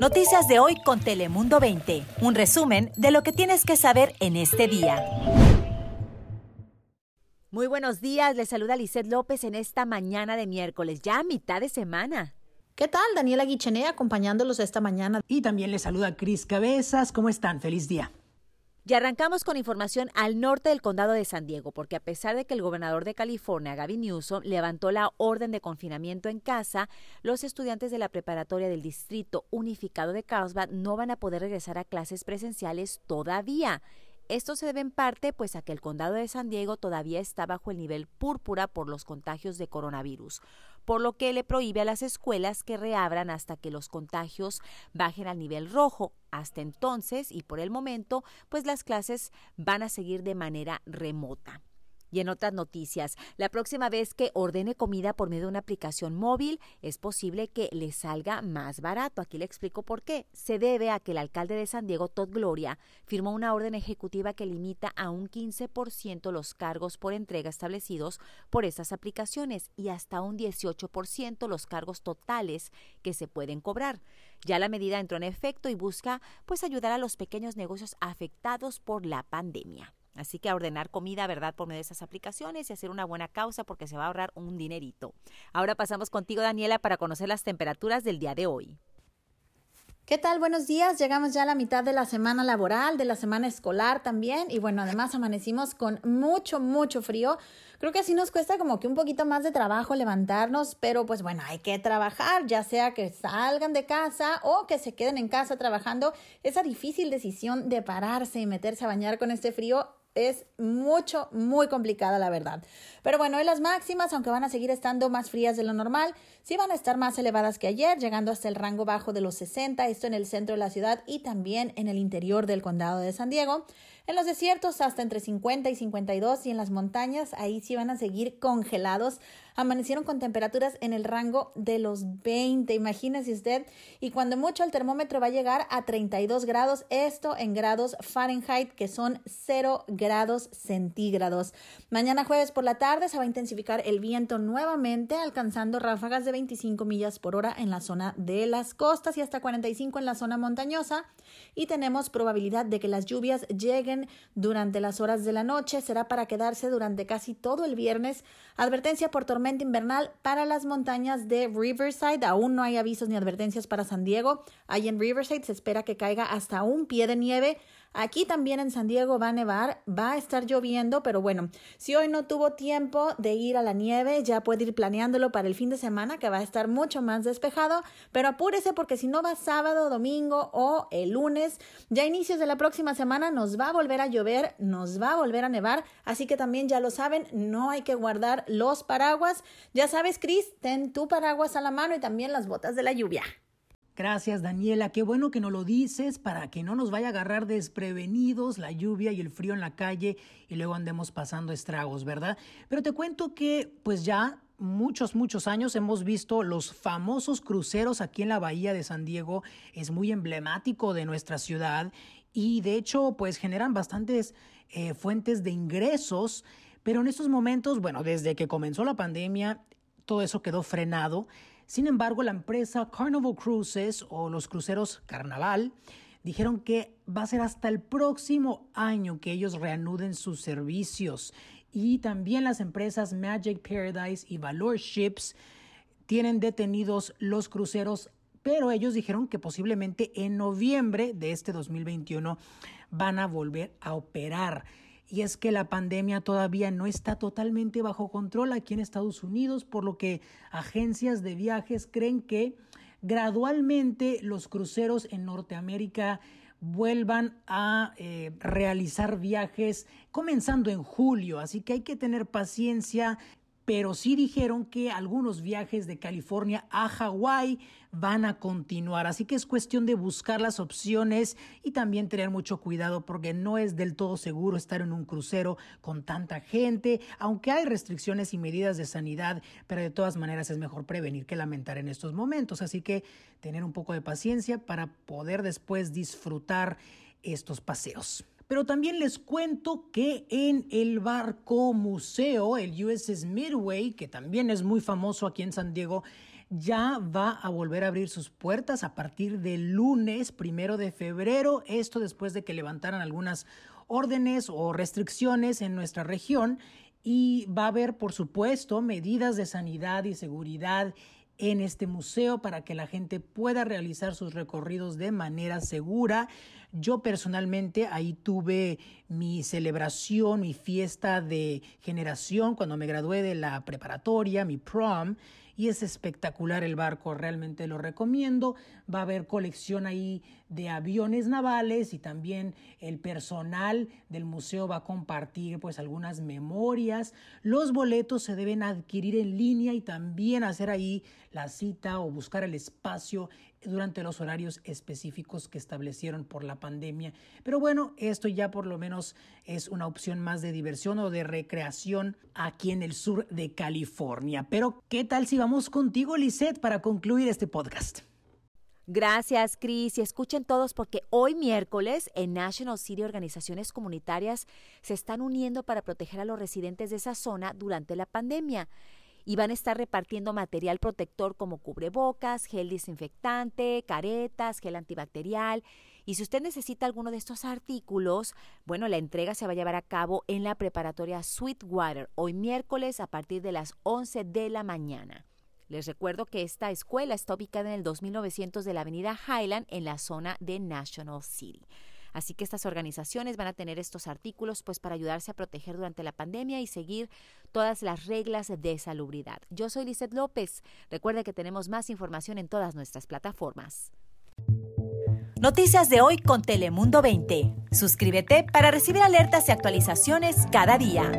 Noticias de hoy con Telemundo 20. Un resumen de lo que tienes que saber en este día. Muy buenos días, les saluda Lisette López en esta mañana de miércoles, ya a mitad de semana. ¿Qué tal? Daniela Guichené acompañándolos esta mañana. Y también les saluda Cris Cabezas. ¿Cómo están? Feliz día. Y arrancamos con información al norte del condado de San Diego, porque a pesar de que el gobernador de California, Gavin Newsom, levantó la orden de confinamiento en casa, los estudiantes de la preparatoria del Distrito Unificado de Carlsbad no van a poder regresar a clases presenciales todavía. Esto se debe en parte pues a que el condado de San Diego todavía está bajo el nivel púrpura por los contagios de coronavirus por lo que le prohíbe a las escuelas que reabran hasta que los contagios bajen al nivel rojo. Hasta entonces y por el momento, pues las clases van a seguir de manera remota. Y en otras noticias, la próxima vez que ordene comida por medio de una aplicación móvil, es posible que le salga más barato. Aquí le explico por qué. Se debe a que el alcalde de San Diego, Todd Gloria, firmó una orden ejecutiva que limita a un 15% los cargos por entrega establecidos por estas aplicaciones y hasta un 18% los cargos totales que se pueden cobrar. Ya la medida entró en efecto y busca pues ayudar a los pequeños negocios afectados por la pandemia. Así que a ordenar comida, ¿verdad?, por medio de esas aplicaciones y hacer una buena causa porque se va a ahorrar un dinerito. Ahora pasamos contigo, Daniela, para conocer las temperaturas del día de hoy. ¿Qué tal? Buenos días. Llegamos ya a la mitad de la semana laboral, de la semana escolar también. Y bueno, además amanecimos con mucho, mucho frío. Creo que así nos cuesta como que un poquito más de trabajo levantarnos, pero pues bueno, hay que trabajar, ya sea que salgan de casa o que se queden en casa trabajando. Esa difícil decisión de pararse y meterse a bañar con este frío es mucho, muy complicada la verdad. Pero bueno, hoy las máximas, aunque van a seguir estando más frías de lo normal, sí van a estar más elevadas que ayer, llegando hasta el rango bajo de los 60, esto en el centro de la ciudad y también en el interior del condado de San Diego. En los desiertos hasta entre 50 y 52 y en las montañas ahí sí van a seguir congelados. Amanecieron con temperaturas en el rango de los 20, imagínese usted. Y cuando mucho el termómetro va a llegar a 32 grados, esto en grados Fahrenheit que son 0 grados centígrados. Mañana jueves por la tarde se va a intensificar el viento nuevamente, alcanzando ráfagas de 25 millas por hora en la zona de las costas y hasta 45 en la zona montañosa. Y tenemos probabilidad de que las lluvias lleguen durante las horas de la noche. Será para quedarse durante casi todo el viernes. Advertencia por tormenta invernal para las montañas de Riverside. Aún no hay avisos ni advertencias para San Diego. Ahí en Riverside se espera que caiga hasta un pie de nieve. Aquí también en San Diego va a nevar, va a estar lloviendo, pero bueno, si hoy no tuvo tiempo de ir a la nieve, ya puede ir planeándolo para el fin de semana, que va a estar mucho más despejado, pero apúrese porque si no va sábado, domingo o el lunes, ya a inicios de la próxima semana nos va a volver a llover, nos va a volver a nevar, así que también ya lo saben, no hay que guardar los paraguas. Ya sabes, Cris, ten tu paraguas a la mano y también las botas de la lluvia. Gracias, Daniela. Qué bueno que nos lo dices para que no nos vaya a agarrar desprevenidos la lluvia y el frío en la calle y luego andemos pasando estragos, ¿verdad? Pero te cuento que pues ya muchos, muchos años hemos visto los famosos cruceros aquí en la bahía de San Diego. Es muy emblemático de nuestra ciudad y de hecho pues generan bastantes eh, fuentes de ingresos. Pero en estos momentos, bueno, desde que comenzó la pandemia, todo eso quedó frenado. Sin embargo, la empresa Carnival Cruises o los cruceros Carnaval dijeron que va a ser hasta el próximo año que ellos reanuden sus servicios. Y también las empresas Magic Paradise y Valor Ships tienen detenidos los cruceros, pero ellos dijeron que posiblemente en noviembre de este 2021 van a volver a operar y es que la pandemia todavía no está totalmente bajo control aquí en Estados Unidos, por lo que agencias de viajes creen que gradualmente los cruceros en Norteamérica vuelvan a eh, realizar viajes comenzando en julio, así que hay que tener paciencia pero sí dijeron que algunos viajes de California a Hawái van a continuar. Así que es cuestión de buscar las opciones y también tener mucho cuidado porque no es del todo seguro estar en un crucero con tanta gente, aunque hay restricciones y medidas de sanidad, pero de todas maneras es mejor prevenir que lamentar en estos momentos. Así que tener un poco de paciencia para poder después disfrutar estos paseos. Pero también les cuento que en el barco museo, el USS Midway, que también es muy famoso aquí en San Diego, ya va a volver a abrir sus puertas a partir del lunes primero de febrero. Esto después de que levantaran algunas órdenes o restricciones en nuestra región. Y va a haber, por supuesto, medidas de sanidad y seguridad en este museo para que la gente pueda realizar sus recorridos de manera segura. Yo personalmente ahí tuve mi celebración, mi fiesta de generación cuando me gradué de la preparatoria, mi prom y es espectacular el barco, realmente lo recomiendo. Va a haber colección ahí de aviones navales y también el personal del museo va a compartir pues algunas memorias. Los boletos se deben adquirir en línea y también hacer ahí la cita o buscar el espacio durante los horarios específicos que establecieron por la pandemia. Pero bueno, esto ya por lo menos es una opción más de diversión o de recreación aquí en el sur de California. Pero, ¿qué tal si vamos contigo, Lisette, para concluir este podcast? Gracias, Cris. Y escuchen todos porque hoy miércoles en National City organizaciones comunitarias se están uniendo para proteger a los residentes de esa zona durante la pandemia y van a estar repartiendo material protector como cubrebocas, gel desinfectante, caretas, gel antibacterial. Y si usted necesita alguno de estos artículos, bueno, la entrega se va a llevar a cabo en la preparatoria Sweetwater hoy miércoles a partir de las 11 de la mañana. Les recuerdo que esta escuela está ubicada en el 2900 de la avenida Highland en la zona de National City. Así que estas organizaciones van a tener estos artículos pues para ayudarse a proteger durante la pandemia y seguir todas las reglas de salubridad. Yo soy Lizeth López. Recuerde que tenemos más información en todas nuestras plataformas. Noticias de hoy con Telemundo 20. Suscríbete para recibir alertas y actualizaciones cada día.